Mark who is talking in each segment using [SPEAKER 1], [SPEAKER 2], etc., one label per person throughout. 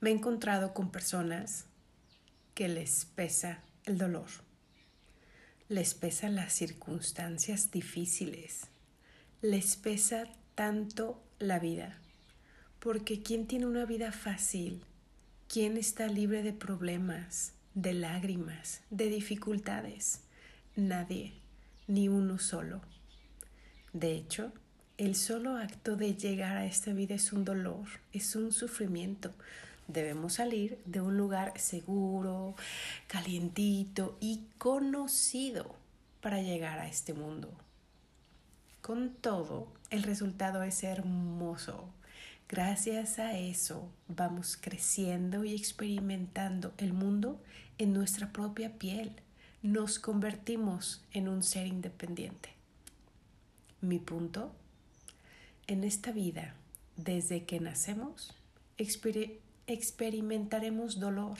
[SPEAKER 1] me he encontrado con personas que les pesa el dolor, les pesa las circunstancias difíciles, les pesa tanto la vida, porque ¿quién tiene una vida fácil? ¿Quién está libre de problemas, de lágrimas, de dificultades? Nadie, ni uno solo. De hecho, el solo acto de llegar a esta vida es un dolor, es un sufrimiento. Debemos salir de un lugar seguro, calientito y conocido para llegar a este mundo. Con todo, el resultado es hermoso. Gracias a eso vamos creciendo y experimentando el mundo en nuestra propia piel. Nos convertimos en un ser independiente. Mi punto, en esta vida, desde que nacemos, experimentaremos dolor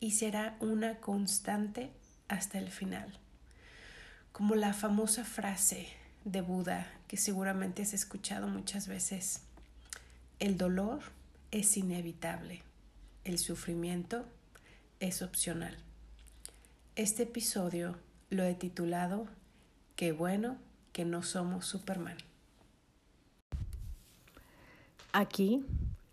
[SPEAKER 1] y será una constante hasta el final. Como la famosa frase de Buda que seguramente has escuchado muchas veces, el dolor es inevitable, el sufrimiento es opcional. Este episodio lo he titulado Qué bueno que no somos Superman.
[SPEAKER 2] Aquí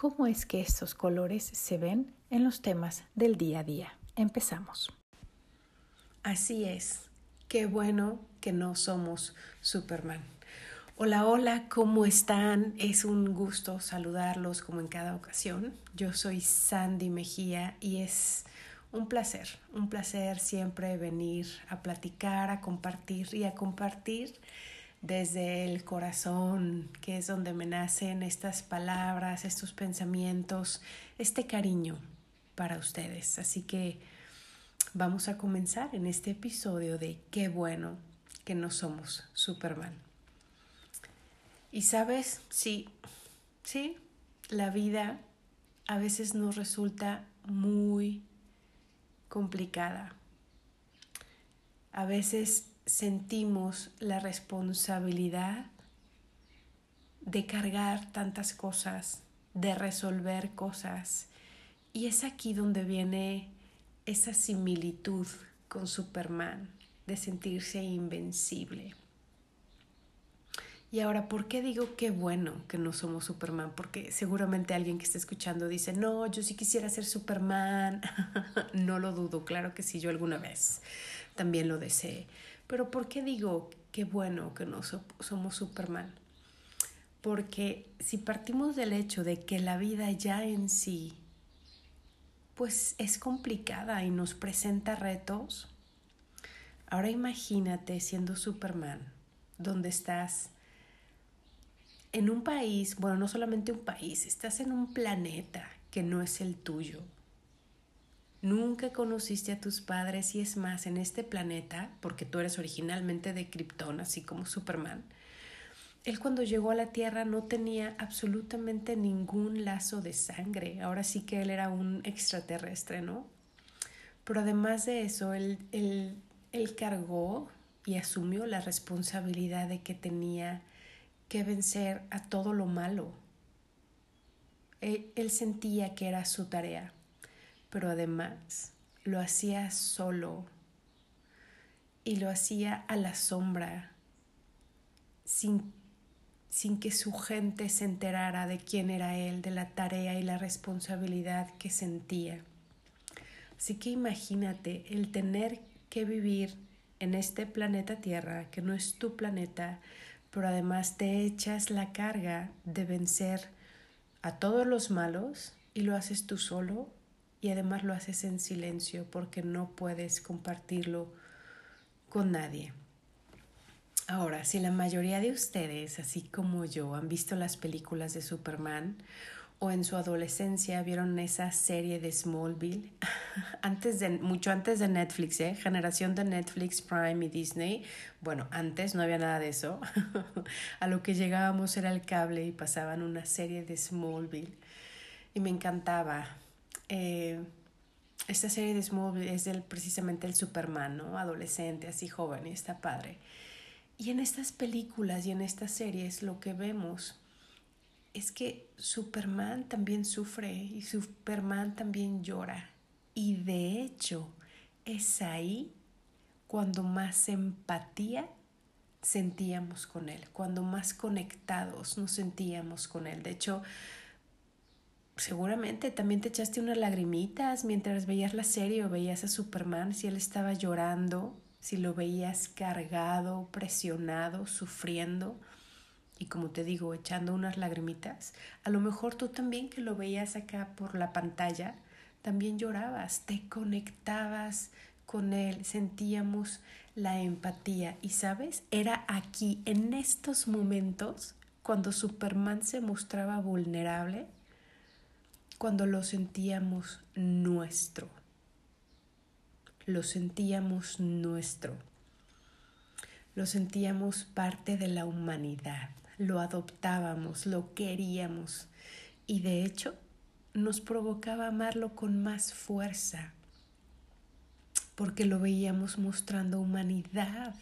[SPEAKER 2] cómo es que estos colores se ven en los temas del día a día. Empezamos.
[SPEAKER 1] Así es, qué bueno que no somos Superman. Hola, hola, ¿cómo están? Es un gusto saludarlos como en cada ocasión. Yo soy Sandy Mejía y es un placer, un placer siempre venir a platicar, a compartir y a compartir desde el corazón, que es donde me nacen estas palabras, estos pensamientos, este cariño para ustedes. Así que vamos a comenzar en este episodio de qué bueno que no somos Superman. Y sabes, sí, sí, la vida a veces nos resulta muy complicada. A veces sentimos la responsabilidad de cargar tantas cosas, de resolver cosas. Y es aquí donde viene esa similitud con Superman, de sentirse invencible. Y ahora, ¿por qué digo qué bueno que no somos Superman? Porque seguramente alguien que está escuchando dice, no, yo sí quisiera ser Superman. no lo dudo, claro que sí, yo alguna vez también lo deseé. Pero ¿por qué digo qué bueno que no somos Superman? Porque si partimos del hecho de que la vida ya en sí, pues es complicada y nos presenta retos, ahora imagínate siendo Superman, donde estás en un país, bueno, no solamente un país, estás en un planeta que no es el tuyo, Nunca conociste a tus padres y es más, en este planeta, porque tú eres originalmente de Krypton, así como Superman, él cuando llegó a la Tierra no tenía absolutamente ningún lazo de sangre. Ahora sí que él era un extraterrestre, ¿no? Pero además de eso, él, él, él cargó y asumió la responsabilidad de que tenía que vencer a todo lo malo. él sentía que era su tarea pero además lo hacía solo y lo hacía a la sombra, sin, sin que su gente se enterara de quién era él, de la tarea y la responsabilidad que sentía. Así que imagínate el tener que vivir en este planeta Tierra, que no es tu planeta, pero además te echas la carga de vencer a todos los malos y lo haces tú solo y además lo haces en silencio porque no puedes compartirlo con nadie. Ahora, si la mayoría de ustedes, así como yo, han visto las películas de Superman o en su adolescencia vieron esa serie de Smallville, antes de, mucho antes de Netflix, ¿eh? generación de Netflix, Prime y Disney. Bueno, antes no había nada de eso. A lo que llegábamos era el cable y pasaban una serie de Smallville. Y me encantaba. Eh, esta serie de Smallville es del, precisamente el Superman, ¿no? Adolescente, así joven, y está padre. Y en estas películas y en estas series lo que vemos es que Superman también sufre y Superman también llora. Y de hecho es ahí cuando más empatía sentíamos con él, cuando más conectados nos sentíamos con él. De hecho, seguramente también te echaste unas lagrimitas mientras veías la serie o veías a Superman, si él estaba llorando, si lo veías cargado, presionado, sufriendo y como te digo, echando unas lagrimitas, a lo mejor tú también que lo veías acá por la pantalla, también llorabas, te conectabas con él, sentíamos la empatía. Y sabes, era aquí, en estos momentos, cuando Superman se mostraba vulnerable, cuando lo sentíamos nuestro, lo sentíamos nuestro, lo sentíamos parte de la humanidad lo adoptábamos, lo queríamos y de hecho nos provocaba amarlo con más fuerza porque lo veíamos mostrando humanidad,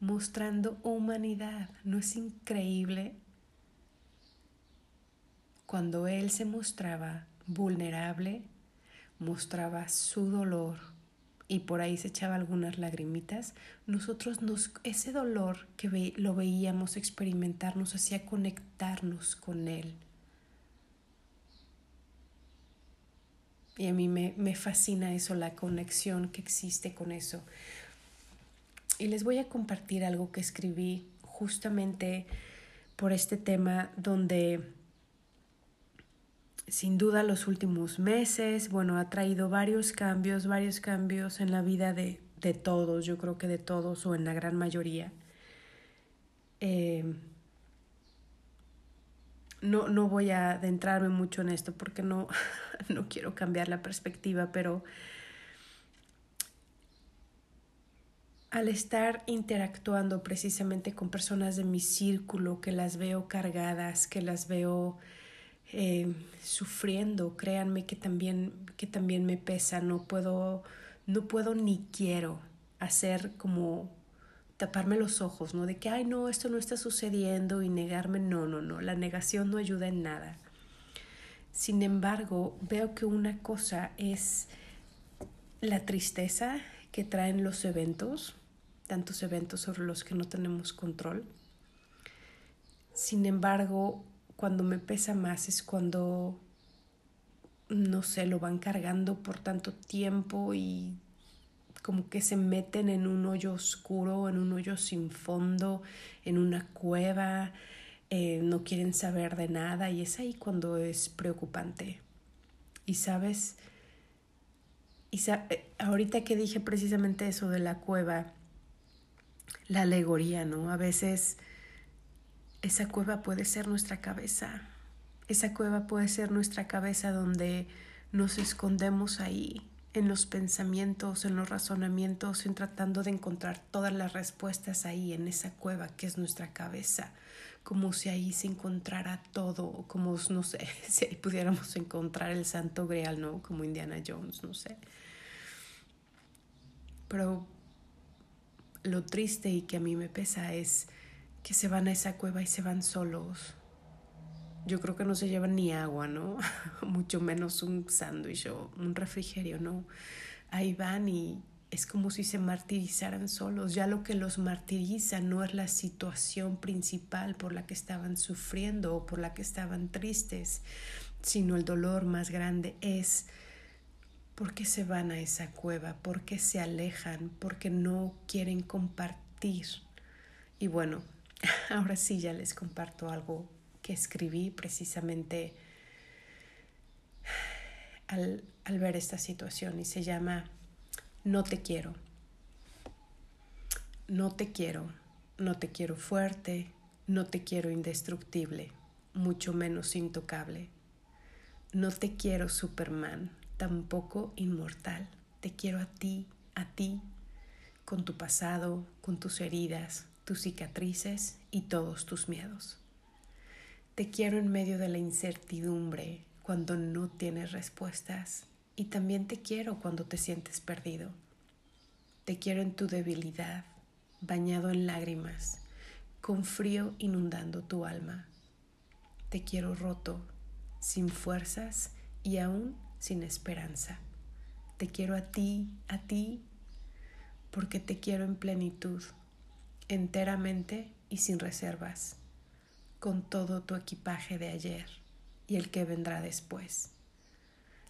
[SPEAKER 1] mostrando humanidad. ¿No es increíble? Cuando él se mostraba vulnerable, mostraba su dolor, y por ahí se echaba algunas lagrimitas, nosotros nos, ese dolor que lo veíamos experimentar nos hacía conectarnos con él. Y a mí me, me fascina eso, la conexión que existe con eso. Y les voy a compartir algo que escribí justamente por este tema donde sin duda los últimos meses, bueno, ha traído varios cambios, varios cambios en la vida de, de todos, yo creo que de todos o en la gran mayoría. Eh, no, no voy a adentrarme mucho en esto porque no, no quiero cambiar la perspectiva, pero al estar interactuando precisamente con personas de mi círculo, que las veo cargadas, que las veo eh, sufriendo, créanme que también, que también me pesa, no puedo, no puedo ni quiero hacer como taparme los ojos, ¿no? De que, ay, no, esto no está sucediendo y negarme, no, no, no, la negación no ayuda en nada. Sin embargo, veo que una cosa es la tristeza que traen los eventos, tantos eventos sobre los que no tenemos control. Sin embargo, cuando me pesa más es cuando, no sé, lo van cargando por tanto tiempo y como que se meten en un hoyo oscuro, en un hoyo sin fondo, en una cueva, eh, no quieren saber de nada y es ahí cuando es preocupante. Y sabes, y eh, ahorita que dije precisamente eso de la cueva, la alegoría, ¿no? A veces esa cueva puede ser nuestra cabeza. Esa cueva puede ser nuestra cabeza donde nos escondemos ahí, en los pensamientos, en los razonamientos, en tratando de encontrar todas las respuestas ahí, en esa cueva que es nuestra cabeza, como si ahí se encontrara todo, como, no sé, si ahí pudiéramos encontrar el santo grial, ¿no? Como Indiana Jones, no sé. Pero lo triste y que a mí me pesa es que se van a esa cueva y se van solos. Yo creo que no se llevan ni agua, ¿no? Mucho menos un sándwich o un refrigerio, ¿no? Ahí van y es como si se martirizaran solos. Ya lo que los martiriza no es la situación principal por la que estaban sufriendo o por la que estaban tristes, sino el dolor más grande es por qué se van a esa cueva, por qué se alejan, porque no quieren compartir. Y bueno, ahora sí ya les comparto algo que escribí precisamente al, ver esta situación y se llama No te quiero. No te quiero, no te quiero fuerte, no te quiero indestructible, mucho menos intocable. No te quiero Superman, tampoco inmortal. Te quiero a ti, a ti, con tu pasado, con tus heridas, tus cicatrices y todos tus miedos. Te quiero en medio de la incertidumbre, cuando no tienes respuestas, y también te quiero cuando te sientes perdido. Te quiero en tu debilidad, bañado en lágrimas, con frío inundando tu alma. Te quiero roto, sin fuerzas y aún sin esperanza. Te quiero a ti, a ti, porque te quiero en plenitud, enteramente y sin reservas, con todo tu equipaje de ayer y el que vendrá después.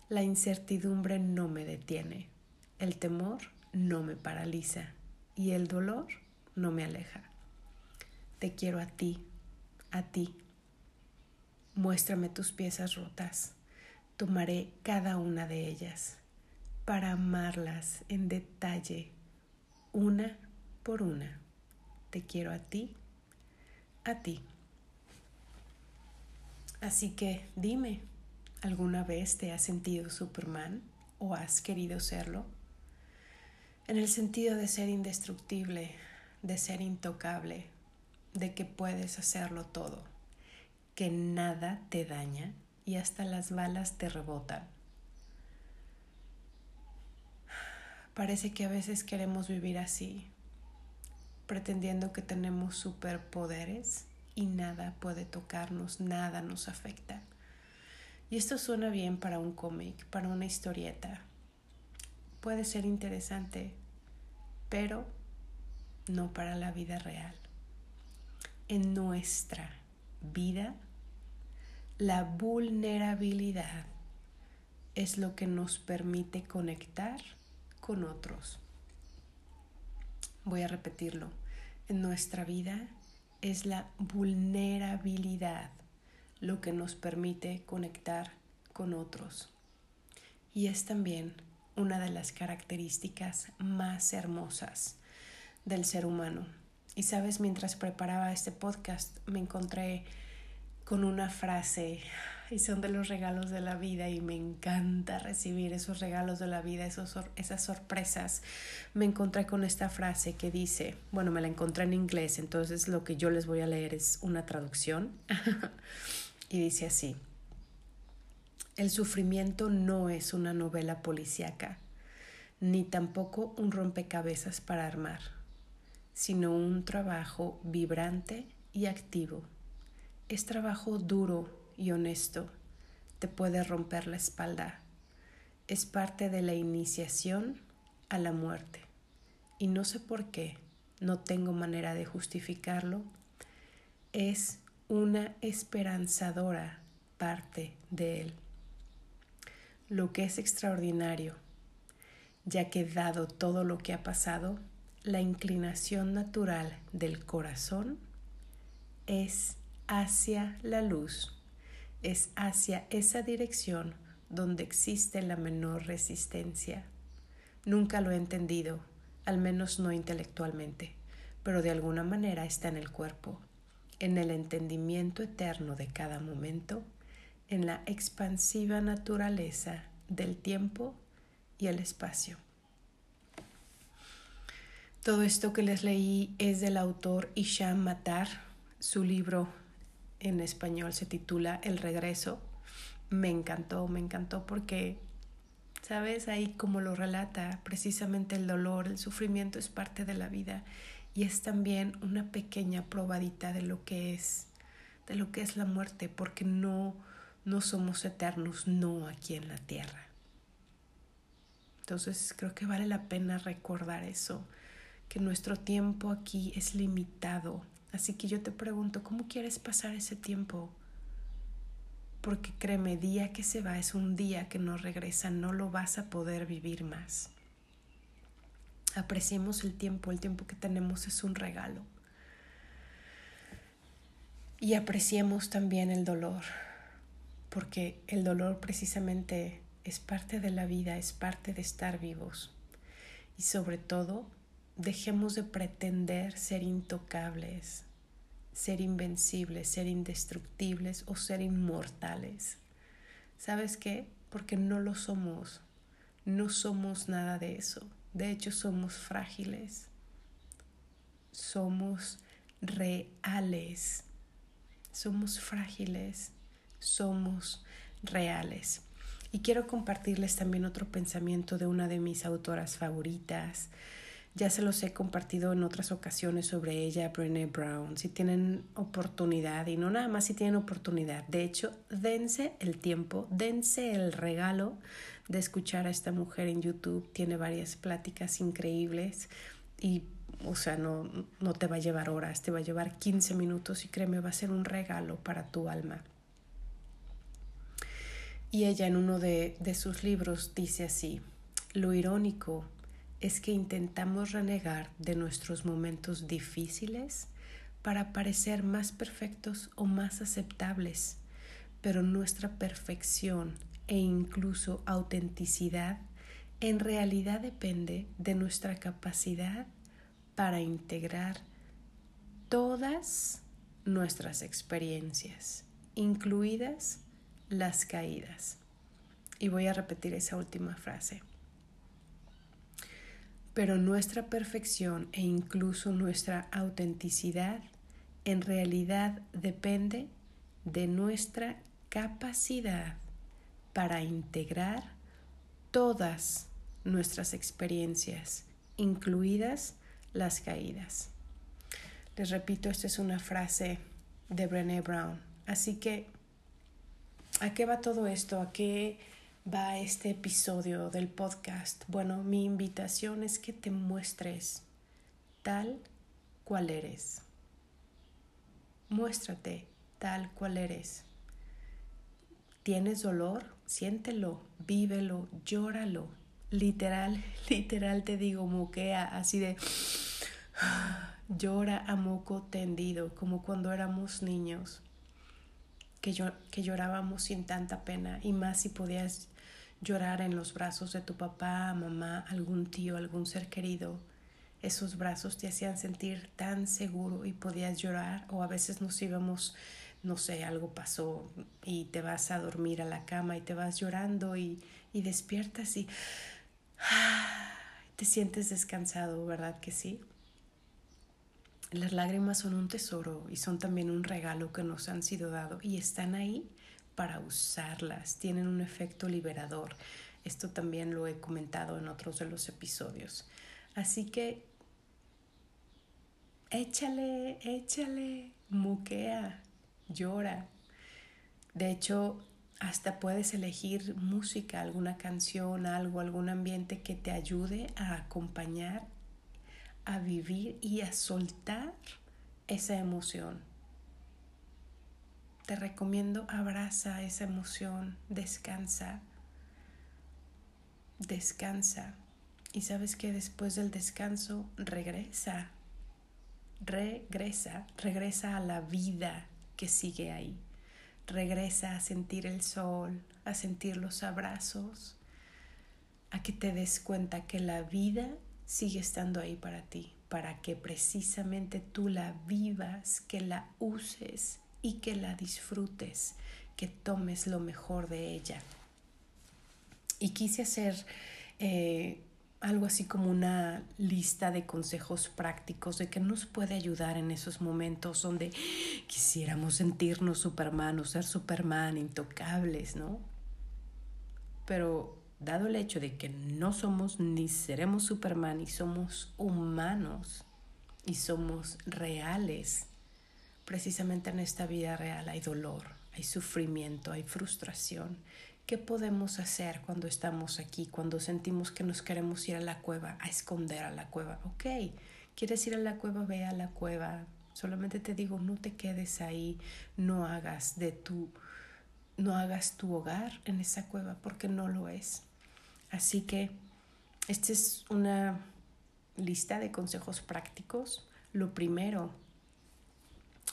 [SPEAKER 1] La incertidumbre no me detiene, el temor no me paraliza y el dolor no me aleja. Te quiero a ti, a ti. Muéstrame tus piezas rotas, tomaré cada una de ellas para amarlas en detalle, una por una. Te quiero a ti, a ti. Así que dime, ¿alguna vez te has sentido Superman o has querido serlo? En el sentido de ser indestructible, de ser intocable, de que puedes hacerlo todo, que nada te daña y hasta las balas te rebotan. Parece que a veces queremos vivir así, pretendiendo que tenemos superpoderes y nada puede tocarnos, nada nos afecta. Y esto suena bien para un cómic, para una historieta. Puede ser interesante, pero no para la vida real. En nuestra vida, la vulnerabilidad es lo que nos permite conectar con otros. Voy a repetirlo. En nuestra vida es la vulnerabilidad lo que nos permite conectar con otros. Y es también una de las características más hermosas del ser humano. Y sabes, mientras preparaba este podcast me encontré con una frase y son de los regalos de la vida y me encanta recibir esos regalos de la vida, esos, esas sorpresas. Me encontré con esta frase que dice, bueno, me la encontré en inglés, entonces lo que yo les voy a leer es una traducción y dice así, el sufrimiento no es una novela policíaca, ni tampoco un rompecabezas para armar, sino un trabajo vibrante y activo. Es trabajo duro y honesto te puede romper la espalda. Es parte de la iniciación a la muerte. Y no sé por qué, no tengo manera de justificarlo. Es una esperanzadora parte de él. Lo que es extraordinario, ya que dado todo lo que ha pasado, la inclinación natural del corazón es hacia la luz es hacia esa dirección donde existe la menor resistencia. Nunca lo he entendido, al menos no intelectualmente, pero de alguna manera está en el cuerpo, en el entendimiento eterno de cada momento, en la expansiva naturaleza del tiempo y el espacio. Todo esto que les leí es del autor Isham Matar, su libro en español se titula El regreso. Me encantó, me encantó porque, ¿sabes? Ahí como lo relata, precisamente el dolor, el sufrimiento es parte de la vida y es también una pequeña probadita de lo que es, de lo que es la muerte, porque no, no somos eternos, no aquí en la tierra. Entonces creo que vale la pena recordar eso, que nuestro tiempo aquí es limitado Así que yo te pregunto, ¿cómo quieres pasar ese tiempo? Porque créeme, día que se va es un día que no regresa, no lo vas a poder vivir más. Apreciemos el tiempo, el tiempo que tenemos es un regalo. Y apreciemos también el dolor, porque el dolor precisamente es parte de la vida, es parte de estar vivos. Y sobre todo, dejemos de pretender ser intocables, ser invencibles, ser indestructibles o ser inmortales. ¿Sabes qué? Porque no lo somos. No somos nada de eso. De hecho, somos frágiles. Somos reales. Somos frágiles. Somos reales. Y quiero compartirles también otro pensamiento de una de mis autoras favoritas. Ya se los he compartido en otras ocasiones sobre ella, Brené Brown. Si tienen oportunidad, y no nada más si tienen oportunidad, de hecho, dense el tiempo, dense el regalo de escuchar a esta mujer en YouTube. Tiene varias pláticas increíbles y, o sea, no, no te va a llevar horas, te va a llevar 15 minutos y créeme, va a ser un regalo para tu alma. Y ella en uno de, de sus libros dice así, lo irónico es que intentamos renegar de nuestros momentos difíciles para parecer más perfectos o más aceptables, pero nuestra perfección e incluso autenticidad en realidad depende de nuestra capacidad para integrar todas nuestras experiencias, incluidas las caídas. Y voy a repetir esa última frase. Pero nuestra perfección e incluso nuestra autenticidad en realidad depende de nuestra capacidad para integrar todas nuestras experiencias, incluidas las caídas. Les repito, esta es una frase de Brené Brown. Así que ¿A qué va todo esto? ¿A qué va este episodio del podcast? Bueno, mi invitación es que te muestres tal cual eres. Muéstrate tal cual eres. ¿Tienes dolor? Siéntelo, vívelo, llóralo. Literal, literal te digo, moquea así de llora a moco tendido, como cuando éramos niños que, que llorábamos sin tanta pena y más si podías llorar en los brazos de tu papá, mamá, algún tío, algún ser querido. Esos brazos te hacían sentir tan seguro y podías llorar o a veces nos íbamos, no sé, algo pasó y te vas a dormir a la cama y te vas llorando y, y despiertas y te sientes descansado, ¿verdad que sí? Las lágrimas son un tesoro y son también un regalo que nos han sido dado y están ahí para usarlas, tienen un efecto liberador. Esto también lo he comentado en otros de los episodios. Así que échale, échale, muquea, llora. De hecho, hasta puedes elegir música, alguna canción, algo, algún ambiente que te ayude a acompañar a vivir y a soltar esa emoción. Te recomiendo abraza esa emoción, descansa, descansa. Y sabes que después del descanso regresa, regresa, regresa a la vida que sigue ahí. Regresa a sentir el sol, a sentir los abrazos, a que te des cuenta que la vida sigue estando ahí para ti, para que precisamente tú la vivas, que la uses y que la disfrutes, que tomes lo mejor de ella. Y quise hacer eh, algo así como una lista de consejos prácticos de que nos puede ayudar en esos momentos donde quisiéramos sentirnos Superman o ser Superman, intocables, ¿no? Pero dado el hecho de que no somos ni seremos Superman y somos humanos y somos reales, precisamente en esta vida real hay dolor, hay sufrimiento, hay frustración. ¿Qué podemos hacer cuando estamos aquí, cuando sentimos que nos queremos ir a la cueva, a esconder a la cueva? Ok, ¿quieres ir a la cueva? Ve a la cueva. Solamente te digo, no te quedes ahí, no hagas de tu, no hagas tu hogar en esa cueva porque no lo es. Así que esta es una lista de consejos prácticos. Lo primero,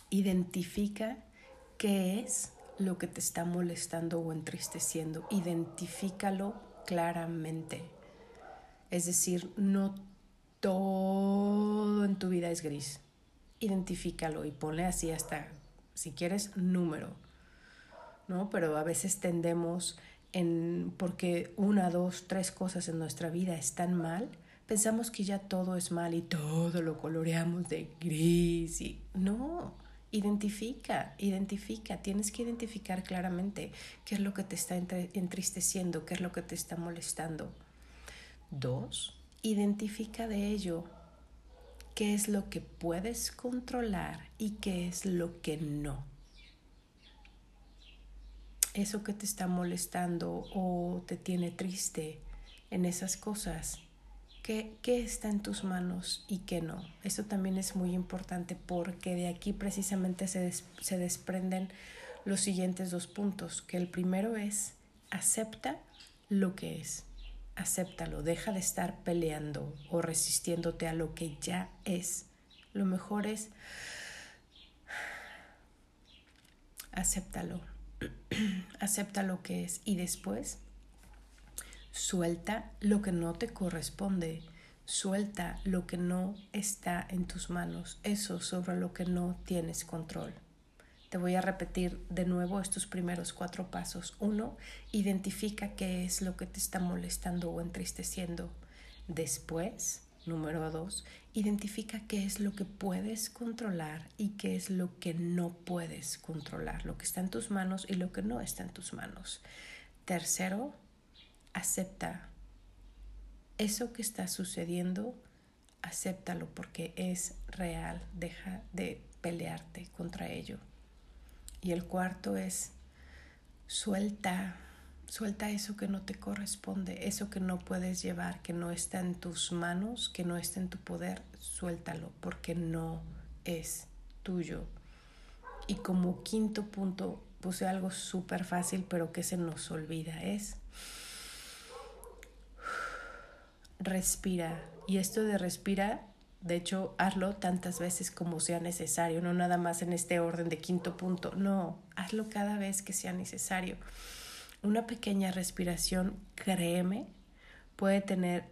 [SPEAKER 1] identifica qué es lo que te está molestando o entristeciendo. Identifícalo claramente. Es decir, no todo en tu vida es gris. Identifícalo y ponle así hasta, si quieres, número. ¿no? Pero a veces tendemos en, porque una, dos, tres cosas en nuestra vida están mal, pensamos que ya todo es mal y todo lo coloreamos de gris y no, identifica, identifica, tienes que identificar claramente qué es lo que te está entristeciendo, qué es lo que te está molestando. Dos, identifica de ello qué es lo que puedes controlar y qué es lo que no. Eso que te está molestando o te tiene triste en esas cosas, ¿qué, está en tus manos y qué no? Eso también es muy importante porque de aquí precisamente se, se desprenden los siguientes dos puntos, que el primero es acepta lo que es acéptalo, deja de estar peleando o resistiéndote a lo que ya es. Lo mejor es acéptalo, acepta lo que es y después suelta lo que no te corresponde, suelta lo que no está en tus manos, eso sobre lo que no tienes control. Te voy a repetir de nuevo estos primeros cuatro pasos. Uno, identifica qué es lo que te está molestando o entristeciendo. Después, número dos, identifica qué es lo que puedes controlar y qué es lo que no puedes controlar, lo que está en tus manos y lo que no está en tus manos. Tercero, acepta eso que está sucediendo, acéptalo porque es real, deja de pelearte contra ello. Y el cuarto es suelta, suelta eso que no te corresponde, eso que no puedes llevar, que no está en tus manos, que no está en tu poder, suéltalo porque no es tuyo. Y como quinto punto puse algo súper fácil, pero que se nos olvida, es respira. Y esto de respira de hecho, hazlo tantas veces como sea necesario, no nada más en este orden de quinto punto, no, hazlo cada vez que sea necesario. Una pequeña respiración, créeme, puede tener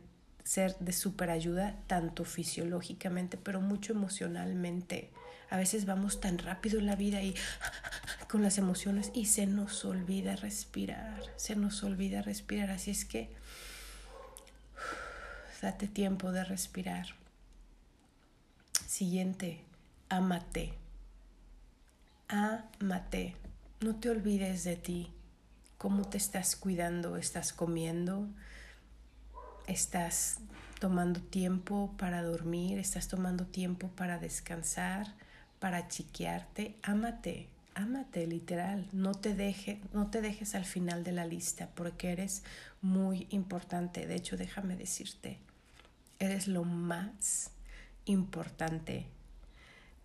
[SPEAKER 1] ser de super ayuda tanto fisiológicamente, pero mucho emocionalmente. A veces vamos tan rápido en la vida y con las emociones y se nos olvida respirar, se nos olvida respirar, así es que date tiempo de respirar. Siguiente, amate. Amate. No te olvides de ti. ¿Cómo te estás cuidando? ¿Estás comiendo? ¿Estás tomando tiempo para dormir? ¿Estás tomando tiempo para descansar? ¿Para chiquearte? Amate. Ámate, literal. No te, deje, no te dejes al final de la lista porque eres muy importante. De hecho, déjame decirte, eres lo más importante.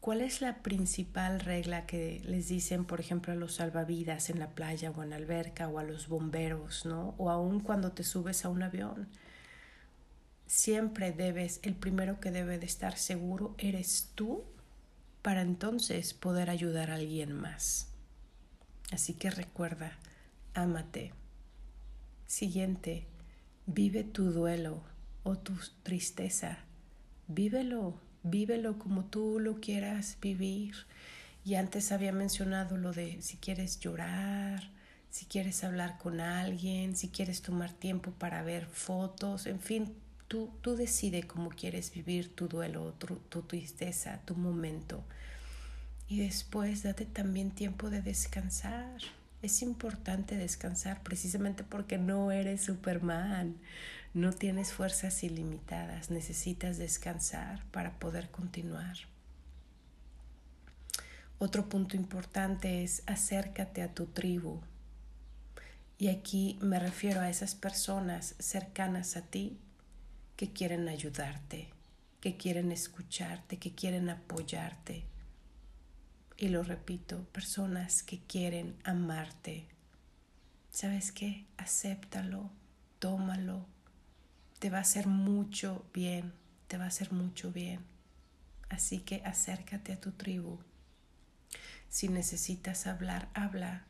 [SPEAKER 1] ¿Cuál es la principal regla que les dicen, por ejemplo, a los salvavidas en la playa o en la alberca o a los bomberos, ¿no? O aún cuando te subes a un avión. Siempre debes, el primero que debe de estar seguro eres tú para entonces poder ayudar a alguien más. Así que recuerda, ámate. Siguiente, vive tu duelo o tu tristeza vívelo, vívelo como tú lo quieras vivir. Y antes había mencionado lo de si quieres llorar, si quieres hablar con alguien, si quieres tomar tiempo para ver fotos, en fin, tú, tú decides cómo quieres vivir tu duelo, tu, tu tristeza, tu momento. Y después date también tiempo de descansar. Es importante descansar precisamente porque no eres Superman. No tienes fuerzas ilimitadas, necesitas descansar para poder continuar. Otro punto importante es acércate a tu tribu. Y aquí me refiero a esas personas cercanas a ti que quieren ayudarte, que quieren escucharte, que quieren apoyarte. Y lo repito, personas que quieren amarte. ¿Sabes qué? Acéptalo, tómalo, te va a hacer mucho bien, te va a hacer mucho bien. Así que acércate a tu tribu. Si necesitas hablar, habla.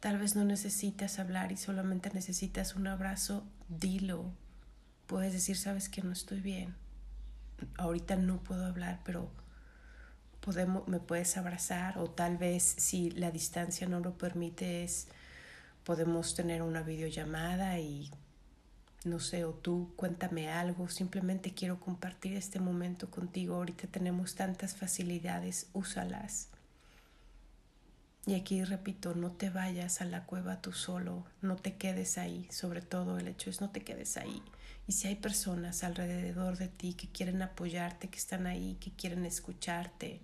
[SPEAKER 1] Tal vez no necesitas hablar y solamente necesitas un abrazo, dilo. Puedes decir, sabes que no estoy bien. Ahorita no puedo hablar, pero podemos, me puedes abrazar o tal vez si la distancia no lo permite podemos tener una videollamada y no sé, o tú cuéntame algo, simplemente quiero compartir este momento contigo. Ahorita tenemos tantas facilidades, úsalas. Y aquí repito, no te vayas a la cueva tú solo, no te quedes ahí, sobre todo el hecho es no te quedes ahí. Y si hay personas alrededor de ti que quieren apoyarte, que están ahí, que quieren escucharte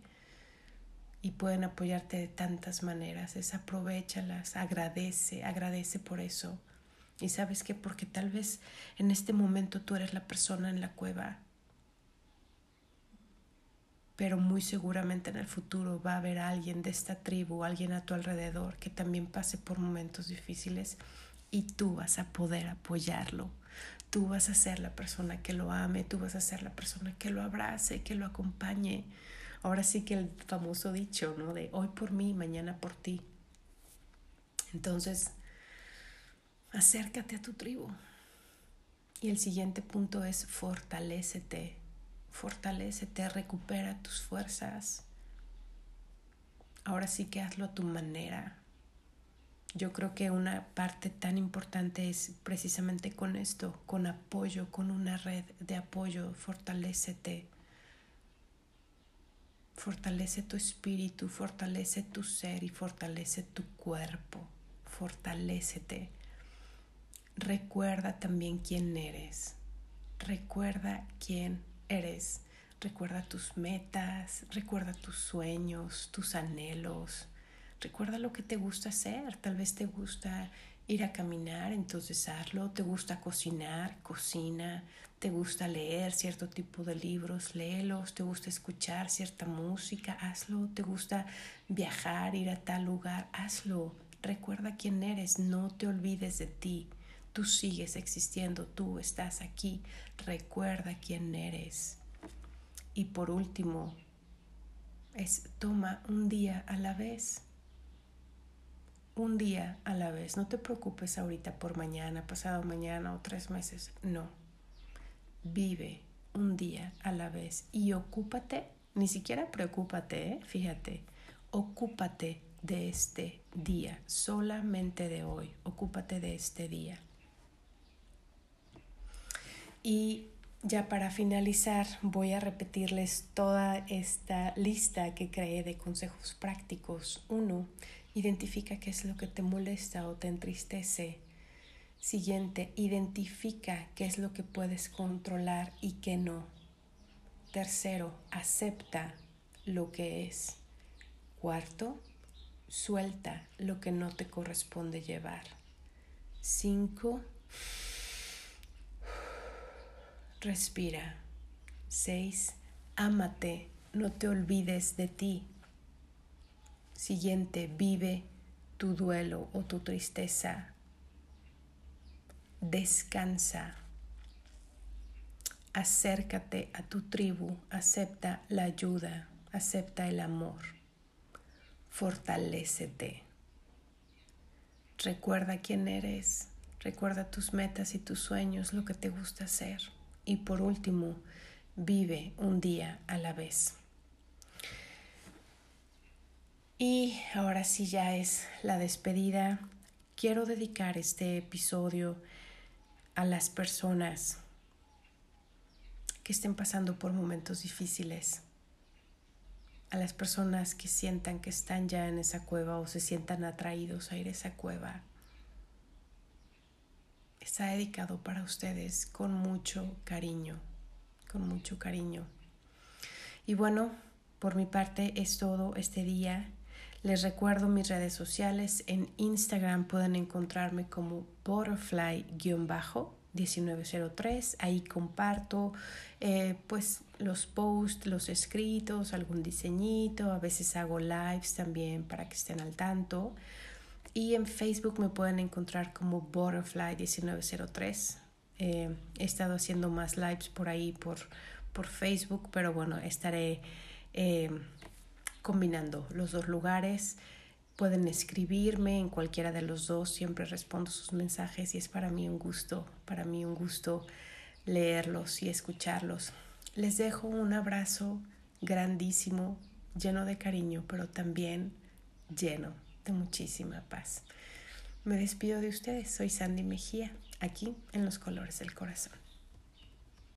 [SPEAKER 1] y pueden apoyarte de tantas maneras, es aprovechalas, agradece, agradece por eso. Y sabes que porque tal vez en este momento tú eres la persona en la cueva pero muy seguramente en el futuro va a haber alguien de esta tribu, alguien a tu alrededor que también pase por momentos difíciles y tú vas a poder apoyarlo. Tú vas a ser la persona que lo ame, tú vas a ser la persona que lo abrace, que lo acompañe. Ahora sí que el famoso dicho, ¿no? De hoy por mí, mañana por ti. Entonces, acércate a tu tribu. Y el siguiente punto es fortalécete fortalecete, recupera tus fuerzas. Ahora sí que hazlo a tu manera. Yo creo que una parte tan importante es precisamente con esto, con apoyo, con una red de apoyo, fortalecete. Fortalece tu espíritu, fortalece tu ser y fortalece tu cuerpo. Fortalécete. Recuerda también quién eres. Recuerda quién eres. Recuerda tus metas, recuerda tus sueños, tus anhelos. Recuerda lo que te gusta hacer. Tal vez te gusta ir a caminar, entonces hazlo. Te gusta cocinar, cocina. Te gusta leer cierto tipo de libros, léelos. Te gusta escuchar cierta música, hazlo. Te gusta viajar, ir a tal lugar, hazlo. Recuerda quién eres, no te olvides de ti. Tú sigues existiendo, tú estás aquí. Recuerda quién eres. Y por último, es toma un día a la vez. Un día a la vez. No te preocupes ahorita por mañana, pasado mañana o tres meses. No. Vive un día a la vez y ocúpate, ni siquiera preocúpate, ¿eh? fíjate, ocúpate de este día, solamente de hoy, ocúpate de este día. Y ya para finalizar voy a repetirles toda esta lista que creé de consejos prácticos. Uno, identifica qué es lo que te molesta o te entristece. Siguiente, identifica qué es lo que puedes controlar y qué no. Tercero, acepta lo que es. Cuarto, suelta lo que no te corresponde llevar. Cinco, Respira. 6. Ámate, no te olvides de ti. Siguiente, vive tu duelo o tu tristeza. Descansa. Acércate a tu tribu, acepta la ayuda, acepta el amor. Fortalécete. Recuerda quién eres, recuerda tus metas y tus sueños, lo que te gusta hacer. Y por último, vive un día a la vez. Y ahora sí ya es la despedida. Quiero dedicar este episodio a las personas que estén pasando por momentos difíciles, a las personas que sientan que están ya en esa cueva o se sientan atraídos a ir a esa cueva está dedicado para ustedes con mucho cariño, con mucho cariño. Y bueno, por mi parte es todo este día. Les recuerdo mis redes sociales. En Instagram pueden encontrarme como butterfly-1903. Ahí comparto eh, pues los posts, los escritos, algún diseñito. A veces hago lives también para que estén al tanto. Y en Facebook me pueden encontrar como Butterfly1903. Eh, he estado haciendo más lives por ahí, por, por Facebook, pero bueno, estaré eh, combinando los dos lugares. Pueden escribirme en cualquiera de los dos, siempre respondo sus mensajes y es para mí un gusto, para mí un gusto leerlos y escucharlos. Les dejo un abrazo grandísimo lleno de cariño, pero también lleno muchísima paz. Me despido de ustedes, soy Sandy Mejía, aquí en Los Colores del Corazón.